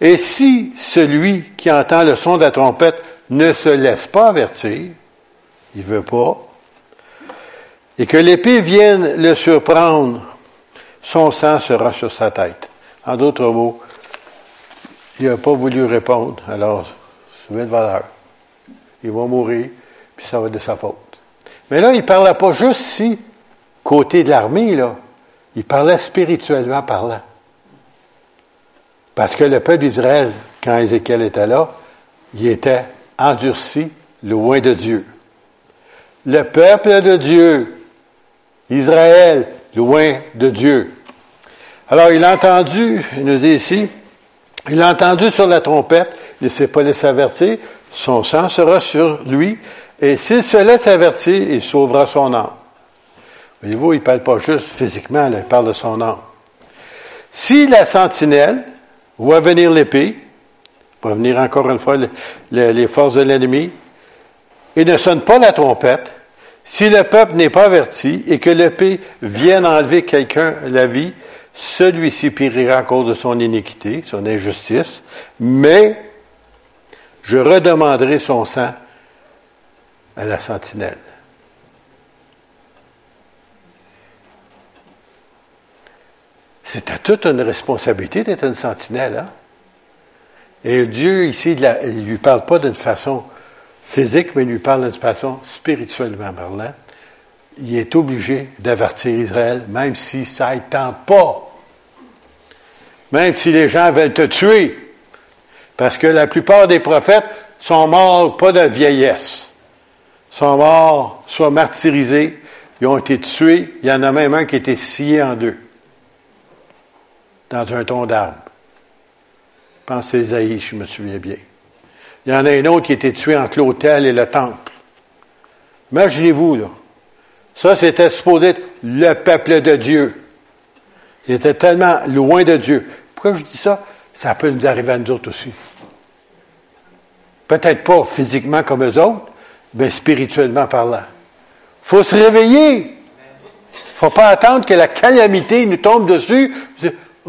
Et si celui qui entend le son de la trompette ne se laisse pas avertir, il veut pas, et que l'épée vienne le surprendre, son sang sera sur sa tête. En d'autres mots, il n'a pas voulu répondre, alors, souviens de valeur. Il va mourir, puis ça va être de sa faute. Mais là, il ne parlait pas juste si, côté de l'armée, là. Il parlait spirituellement parlant. Parce que le peuple d'Israël, quand Ézéchiel était là, il était endurci, loin de Dieu. Le peuple de Dieu, Israël, loin de Dieu. Alors, il a entendu, il nous dit ici, il a entendu sur la trompette, il ne s'est pas laissé avertir, son sang sera sur lui, et s'il se laisse avertir, il sauvera son âme. Voyez-vous, il ne parle pas juste physiquement, il parle de son âme. Si la sentinelle voit venir l'épée, va venir encore une fois les forces de l'ennemi, et ne sonne pas la trompette, si le peuple n'est pas averti et que l'épée vienne enlever quelqu'un la vie, celui-ci périra à cause de son iniquité, son injustice, mais je redemanderai son sang à la sentinelle. C'était toute une responsabilité d'être une sentinelle. Hein? Et Dieu, ici, il ne lui parle pas d'une façon physique, mais il lui parle d'une façon spirituellement parlant. Il est obligé d'avertir Israël, même si ça ne pas. Même si les gens veulent te tuer. Parce que la plupart des prophètes sont morts pas de vieillesse. sont morts, soit martyrisés, ils ont été tués. Il y en a même un qui a été scié en deux dans un ton d'arbre. Pensez Isaïe, je me souviens bien. Il y en a un autre qui été tué entre l'autel et le temple. Imaginez-vous, là. Ça, c'était supposé être le peuple de Dieu. Il était tellement loin de Dieu. Pourquoi je dis ça? Ça peut nous arriver à nous autres aussi. Peut-être pas physiquement comme eux autres, mais spirituellement parlant. faut se réveiller. faut pas attendre que la calamité nous tombe dessus.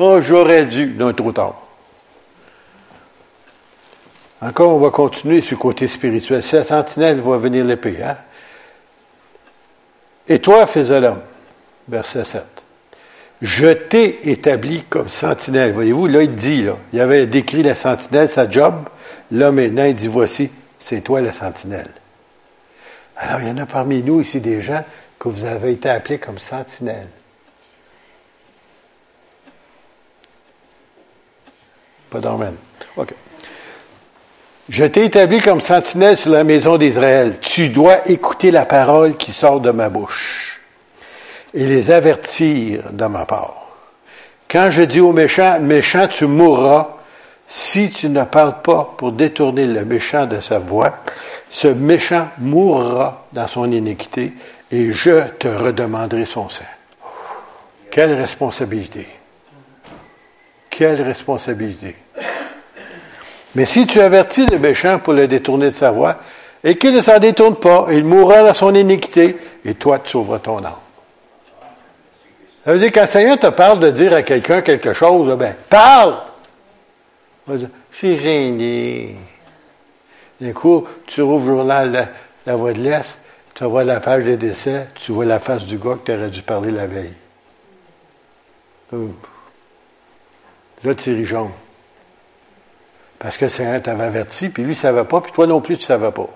Oh, j'aurais dû. Non, trop tard. Encore, on va continuer sur le côté spirituel. Si la sentinelle va venir l'épée, hein? Et toi, fils de l'homme, verset 7, je t'ai établi comme sentinelle. Voyez-vous, là, il dit, là, il avait décrit la sentinelle, sa job. Là, maintenant, il dit, voici, c'est toi la sentinelle. Alors, il y en a parmi nous ici des gens que vous avez été appelés comme sentinelle. Pas d'emmène. OK. Je t'ai établi comme sentinelle sur la maison d'Israël. Tu dois écouter la parole qui sort de ma bouche et les avertir de ma part. Quand je dis au méchant, méchant, tu mourras, si tu ne parles pas pour détourner le méchant de sa voix, ce méchant mourra dans son iniquité et je te redemanderai son sang. Quelle responsabilité. Quelle responsabilité. Mais si tu avertis le méchant pour le détourner de sa voie, et qu'il ne s'en détourne pas, il mourra dans son iniquité, et toi tu sauveras ton âme. Ça veut dire quand Seigneur te parle de dire à quelqu'un quelque chose, ben, parle! Je suis gêné. D'un coup, tu rouvres le journal la, la Voix de l'Est, tu vois la page des décès, tu vois la face du gars que tu aurais dû parler la veille. Là, jaune. Parce que le Seigneur t'avait averti, puis lui ne savait pas, puis toi non plus tu ne savais pas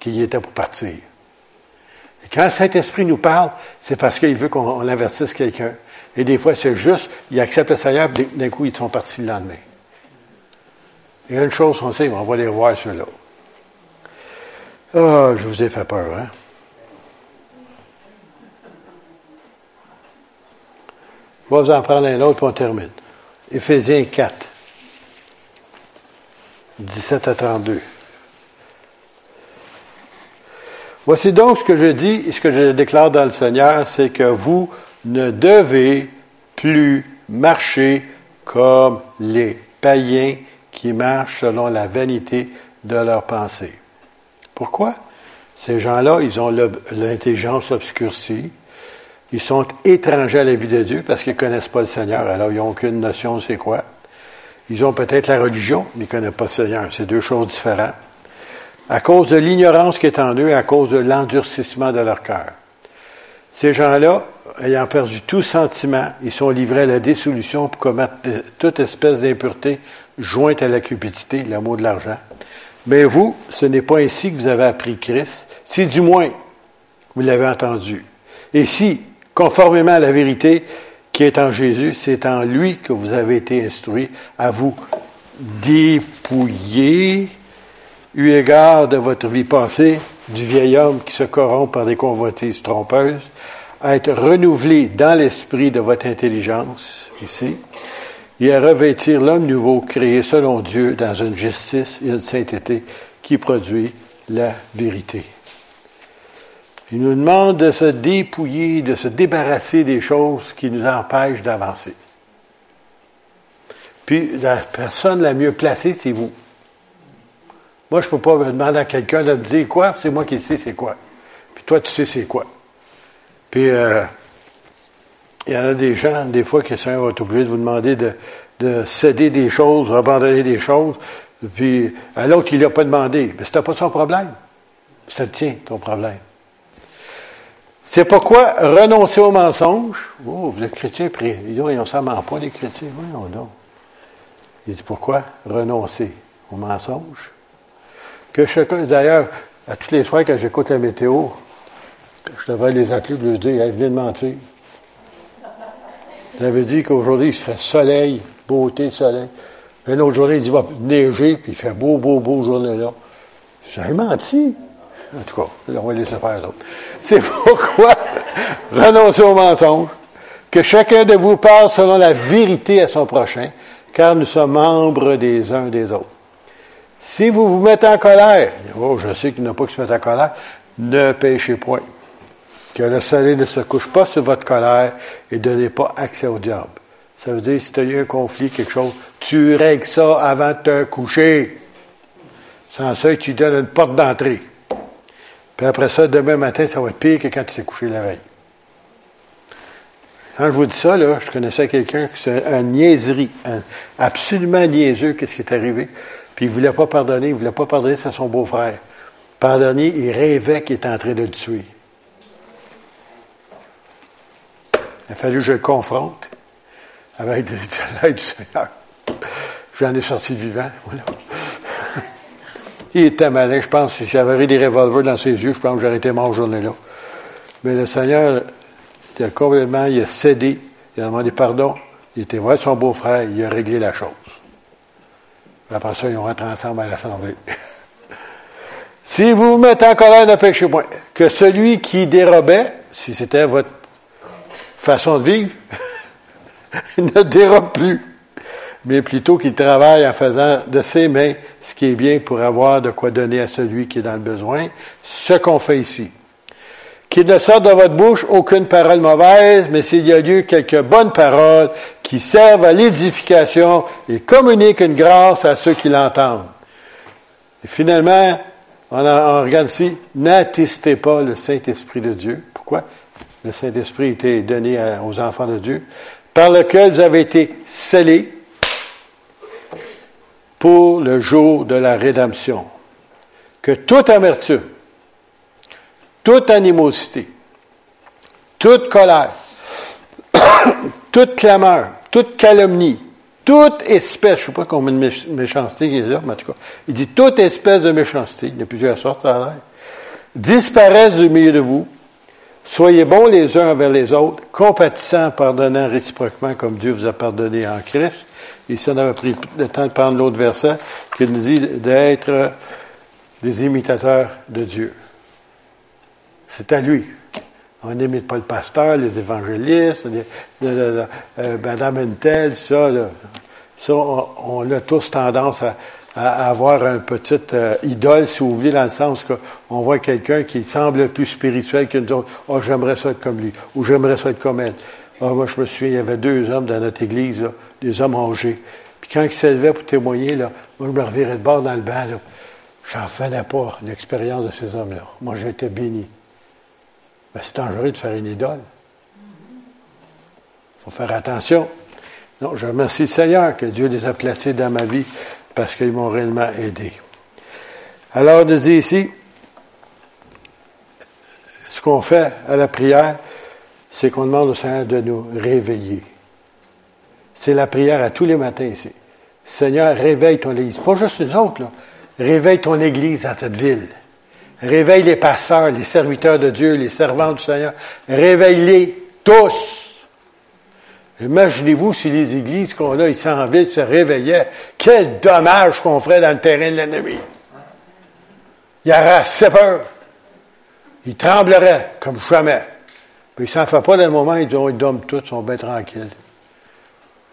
qu'il était pour partir. Et quand le Saint-Esprit nous parle, c'est parce qu'il veut qu'on avertisse quelqu'un. Et des fois, c'est juste, il accepte le Seigneur, puis d'un coup, ils sont partis le lendemain. Il a une chose qu'on sait, on va les voir ceux-là. Ah, je vous ai fait peur, hein? Je vais vous en prendre un autre, puis on termine. Éphésiens 4. 17 à 32. Voici donc ce que je dis et ce que je déclare dans le Seigneur, c'est que vous ne devez plus marcher comme les païens qui marchent selon la vanité de leurs pensées. Pourquoi? Ces gens-là, ils ont l'intelligence obscurcie. Ils sont étrangers à la vie de Dieu parce qu'ils ne connaissent pas le Seigneur, alors ils n'ont aucune notion de c'est quoi. Ils ont peut-être la religion, mais ils ne connaissent pas le Seigneur. C'est deux choses différentes. À cause de l'ignorance qui est en eux à cause de l'endurcissement de leur cœur. Ces gens-là, ayant perdu tout sentiment, ils sont livrés à la dissolution pour commettre toute espèce d'impureté jointe à la cupidité, l'amour de l'argent. Mais vous, ce n'est pas ainsi que vous avez appris Christ, si du moins vous l'avez entendu. Et si, conformément à la vérité qui est en Jésus, c'est en lui que vous avez été instruits à vous dépouiller, eu égard de votre vie passée, du vieil homme qui se corrompt par des convoitises trompeuses, à être renouvelé dans l'esprit de votre intelligence, ici, et à revêtir l'homme nouveau créé selon Dieu dans une justice et une sainteté qui produit la vérité. Il nous demande de se dépouiller, de se débarrasser des choses qui nous empêchent d'avancer. Puis la personne la mieux placée, c'est vous. Moi, je ne peux pas demander à quelqu'un de me dire quoi, c'est moi qui sais c'est quoi. Puis toi, tu sais c'est quoi. Puis euh, il y en a des gens, des fois, qui sont obligés de vous demander de, de céder des choses, abandonner des choses, puis à l'autre, il n'a pas demandé. Mais c'était pas son problème. C'est le tien, ton problème. C'est pourquoi renoncer au mensonge. Oh, vous êtes chrétien, priez. Ils s'en ment pas, les chrétiens. Voyons donc. Il dit pourquoi renoncer au mensonge? Que chacun, d'ailleurs, à tous les soirs, quand j'écoute la météo, je devrais les appeler pour dire, hey, venez de mentir. J'avais dit qu'aujourd'hui, il se ferait soleil, beauté soleil. Une autre journée, il dit, il va neiger, puis il fait beau, beau, beau journée-là. J'avais menti. En tout cas, on va laisser faire l'autre. C'est [laughs] pourquoi renoncer au mensonge, que chacun de vous parle selon la vérité à son prochain, car nous sommes membres des uns des autres. Si vous vous mettez en colère, oh, je sais qu'il n'y a pas qui se mettent en colère, ne péchez point. Que le soleil ne se couche pas sur votre colère et ne donnez pas accès au diable. Ça veut dire, si tu as eu un conflit, quelque chose, tu règles ça avant de te coucher. Sans ça, tu donnes une porte d'entrée. Puis après ça, demain matin, ça va être pire que quand tu t'es couché la veille. Quand je vous dis ça, là, je connaissais quelqu'un qui c'est un niaiserie, un absolument niaiseux, qu'est-ce qui est arrivé. Puis il voulait pas pardonner, il voulait pas pardonner, c'est son beau-frère. Pardonner, il rêvait qu'il était en train de le tuer. Il a fallu que je le confronte avec l'aide du Seigneur. J'en ai sorti vivant. Il était malin, je pense. Si j'avais des revolvers dans ses yeux, je pense que j'aurais été mort journée-là. Mais le Seigneur, il a complètement, il a cédé, il a demandé pardon. Il était vrai son beau-frère, il a réglé la chose. Après ça, ils ont rentré ensemble à l'Assemblée. [laughs] si vous vous mettez en colère, ne péchez point. Que celui qui dérobait, si c'était votre façon de vivre, [laughs] ne dérobe plus mais plutôt qu'il travaille en faisant de ses mains ce qui est bien pour avoir de quoi donner à celui qui est dans le besoin, ce qu'on fait ici. Qu'il ne sorte de votre bouche aucune parole mauvaise, mais s'il y a lieu quelques bonnes paroles qui servent à l'édification et communiquent une grâce à ceux qui l'entendent. Et finalement, on, regarde ici, n'attestez pas le Saint-Esprit de Dieu. Pourquoi? Le Saint-Esprit été donné aux enfants de Dieu, par lequel vous avez été scellés pour le jour de la rédemption. Que toute amertume, toute animosité, toute colère, [coughs] toute clameur, toute calomnie, toute espèce, je ne sais pas combien de méchanceté il là, mais en tout cas, il dit toute espèce de méchanceté, il y a plusieurs sortes, ça a l'air, disparaissent du milieu de vous. Soyez bons les uns envers les autres, compatissants, pardonnant réciproquement comme Dieu vous a pardonné en Christ. Ici, on avait pris le temps de prendre l'autre verset qui nous dit d'être des imitateurs de Dieu. C'est à lui. On n'imite pas le pasteur, les évangélistes, euh, Madame Intel, ça, ça on, a tous tendance à, avoir une petite euh, idole, si vous voulez, dans le sens qu'on voit quelqu'un qui semble plus spirituel que nous autres. Oh, j'aimerais ça être comme lui, ou j'aimerais ça être comme elle. Oh, moi, je me souviens, il y avait deux hommes dans notre église, des hommes âgés. Puis quand ils s'élevaient pour témoigner, là, moi, je me revirais de bord dans le banc. Là. J'en faisais pas l'expérience de ces hommes-là. Moi, j'étais béni. Ben, c'est dangereux de faire une idole. Il faut faire attention. Non, je remercie le Seigneur que Dieu les a placés dans ma vie parce qu'ils m'ont réellement aidé. Alors, nous dit ici, ce qu'on fait à la prière, c'est qu'on demande au Seigneur de nous réveiller. C'est la prière à tous les matins ici. Seigneur, réveille ton Église. Pas juste les autres, là. Réveille ton Église dans cette ville. Réveille les pasteurs, les serviteurs de Dieu, les servants du Seigneur. Réveille-les tous. Imaginez-vous si les églises qu'on a ici en ville se réveillaient. Quel dommage qu'on ferait dans le terrain de l'ennemi. Il y aurait assez peur. Il tremblerait comme jamais. Mais il s'en fait pas le moment, ils, ils dorment tous, ils sont bien tranquilles.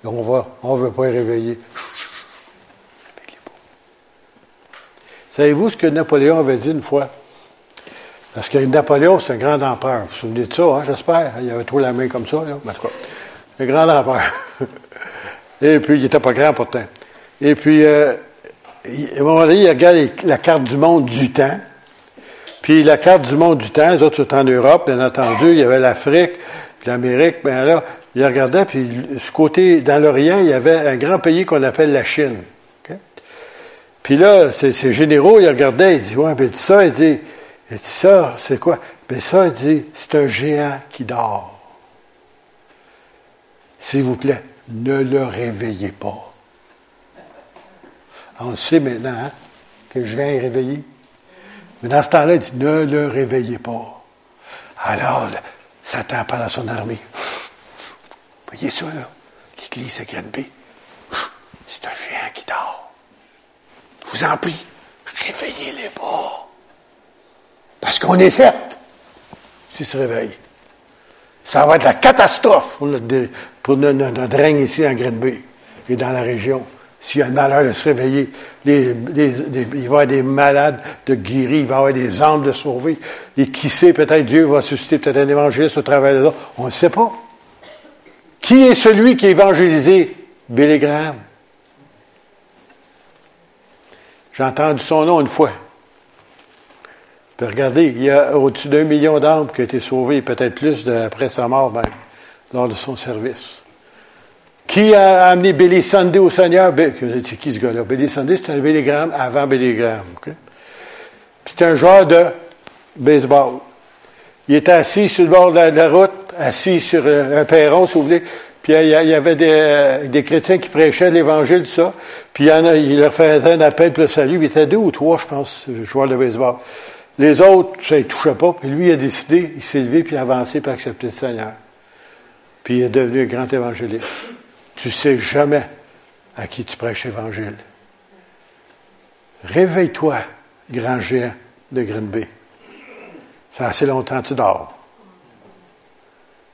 On va, on veut pas les réveiller. Savez-vous ce que Napoléon avait dit une fois? Parce que Napoléon, c'est un grand empereur. Vous vous souvenez de ça, hein, j'espère? Il avait trop la main comme ça, là. Un grand empereur. [laughs] Et puis, il n'était pas grand pourtant. Et puis, euh, à un moment donné, il regarde la carte du monde du temps. Puis, la carte du monde du temps, les autres sont en Europe, bien entendu. Il y avait l'Afrique, l'Amérique. Ben là, il regardait, puis ce côté, dans l'Orient, il y avait un grand pays qu'on appelle la Chine. Puis là, ces, généraux, ils regardaient, ils disent, ouais, ben, ça, il dit, il dit ça, c'est quoi? Ben ça, il dit, c'est un géant qui dort. S'il vous plaît, ne le réveillez pas. On sait maintenant hein, que le géant est réveillé. Mais dans ce temps-là, il dit, ne le réveillez pas. Alors, Satan parle à son armée. Voyez ça, là? L'église à Granby. C'est un géant qui dort vous en prie, réveillez-les pas. Parce qu'on est fait s'ils se réveillent. Ça va être la catastrophe pour notre, règne ici en Green et dans la région. S'il y a le malheur de se réveiller, il va y avoir des malades de guéris, il va y avoir des âmes de sauver. Et qui sait, peut-être Dieu va susciter peut-être un évangéliste au travers de ça. On ne sait pas. Qui est celui qui a évangélisé? Billy Graham? J'ai entendu son nom une fois. Regardez, il y a au-dessus d'un million d'âmes qui ont été sauvées, peut-être plus après sa mort même, lors de son service. Qui a amené Billy Sunday au Seigneur? C'est qui ce gars-là? Billy Sunday, c'était un Billy Graham avant Billy Graham. C'était un joueur de baseball. Il était assis sur le bord de la, route, assis sur euh, un perron, si vous voulez, puis il y avait des, des chrétiens qui prêchaient l'Évangile, ça. Puis il, a, leur faisait un appel pour le salut. Il était deux ou trois, je pense, joueurs de baseball. Les autres, ça ne touchait pas. Puis lui, il a décidé, il s'est levé, puis il a avancé pour accepter le Seigneur. Puis il est devenu un grand évangéliste. Tu sais jamais à qui tu prêches l'Évangile. Réveille-toi, grand géant de Green Ça fait assez longtemps que tu dors.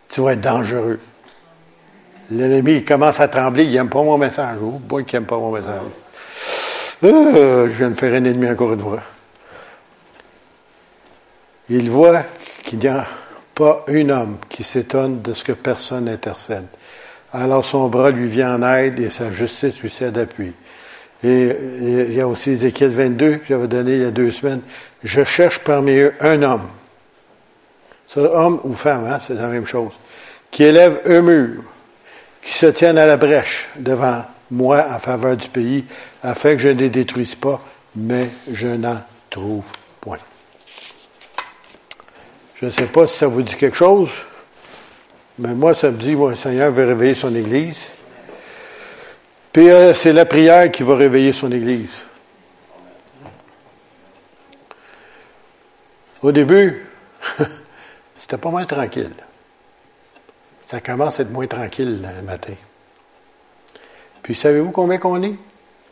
Tu vas être dangereux. L'ennemi il commence à trembler, il n'aime pas mon message. Oh qui n'aime pas mon message. Euh, je viens de faire un ennemi encore une fois. Il voit qu'il n'y a pas un homme qui s'étonne de ce que personne n'intercède. Alors son bras lui vient en aide et sa justice lui cède d'appui. Et il y a aussi Ézéchiel 22 que j'avais donné il y a deux semaines. Je cherche parmi eux un homme. C'est homme ou femme, hein, c'est la même chose. Qui élève un mur qui se tiennent à la brèche devant moi en faveur du pays, afin que je ne les détruise pas, mais je n'en trouve point. Je ne sais pas si ça vous dit quelque chose, mais moi, ça me dit, le Seigneur veut réveiller son Église. Puis euh, c'est la prière qui va réveiller son Église. Au début, [laughs] c'était pas mal tranquille ça commence à être moins tranquille le matin. Puis savez-vous combien qu'on est?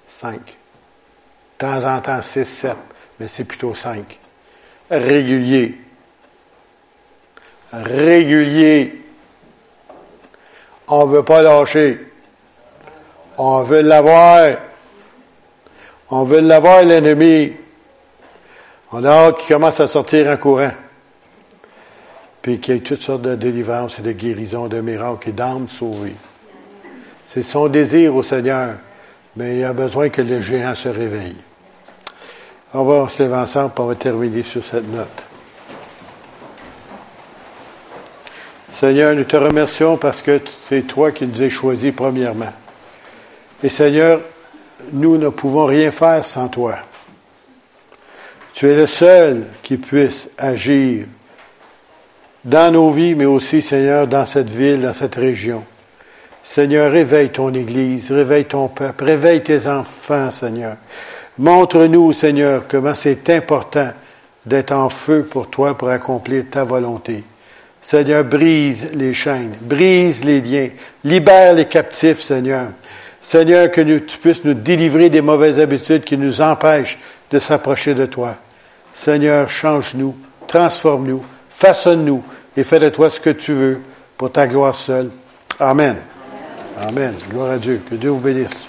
Cinq. De temps en temps, six, sept, mais c'est plutôt cinq. Régulier. Régulier. On ne veut pas lâcher. On veut l'avoir. On veut l'avoir, l'ennemi. On a hâte qu'il commence à sortir en courant puis qu'il y ait toutes sortes de délivrances et de guérisons, de miracles et d'âmes sauvées. C'est son désir au Seigneur, mais il a besoin que le géant se réveille. On va se lever ensemble pour terminer sur cette note. Seigneur, nous te remercions parce que c'est toi qui nous as choisis premièrement. Et Seigneur, nous ne pouvons rien faire sans toi. Tu es le seul qui puisse agir dans nos vies, mais aussi, Seigneur, dans cette ville, dans cette région. Seigneur, réveille ton Église, réveille ton peuple, réveille tes enfants, Seigneur. Montre-nous, Seigneur, comment c'est important d'être en feu pour toi pour accomplir ta volonté. Seigneur, brise les chaînes, brise les liens, libère les captifs, Seigneur. Seigneur, que tu puisses nous délivrer des mauvaises habitudes qui nous empêchent de s'approcher de toi. Seigneur, change-nous, transforme-nous, façonne-nous et fais de toi ce que tu veux pour ta gloire seule. Amen. Amen. Gloire à Dieu. Que Dieu vous bénisse.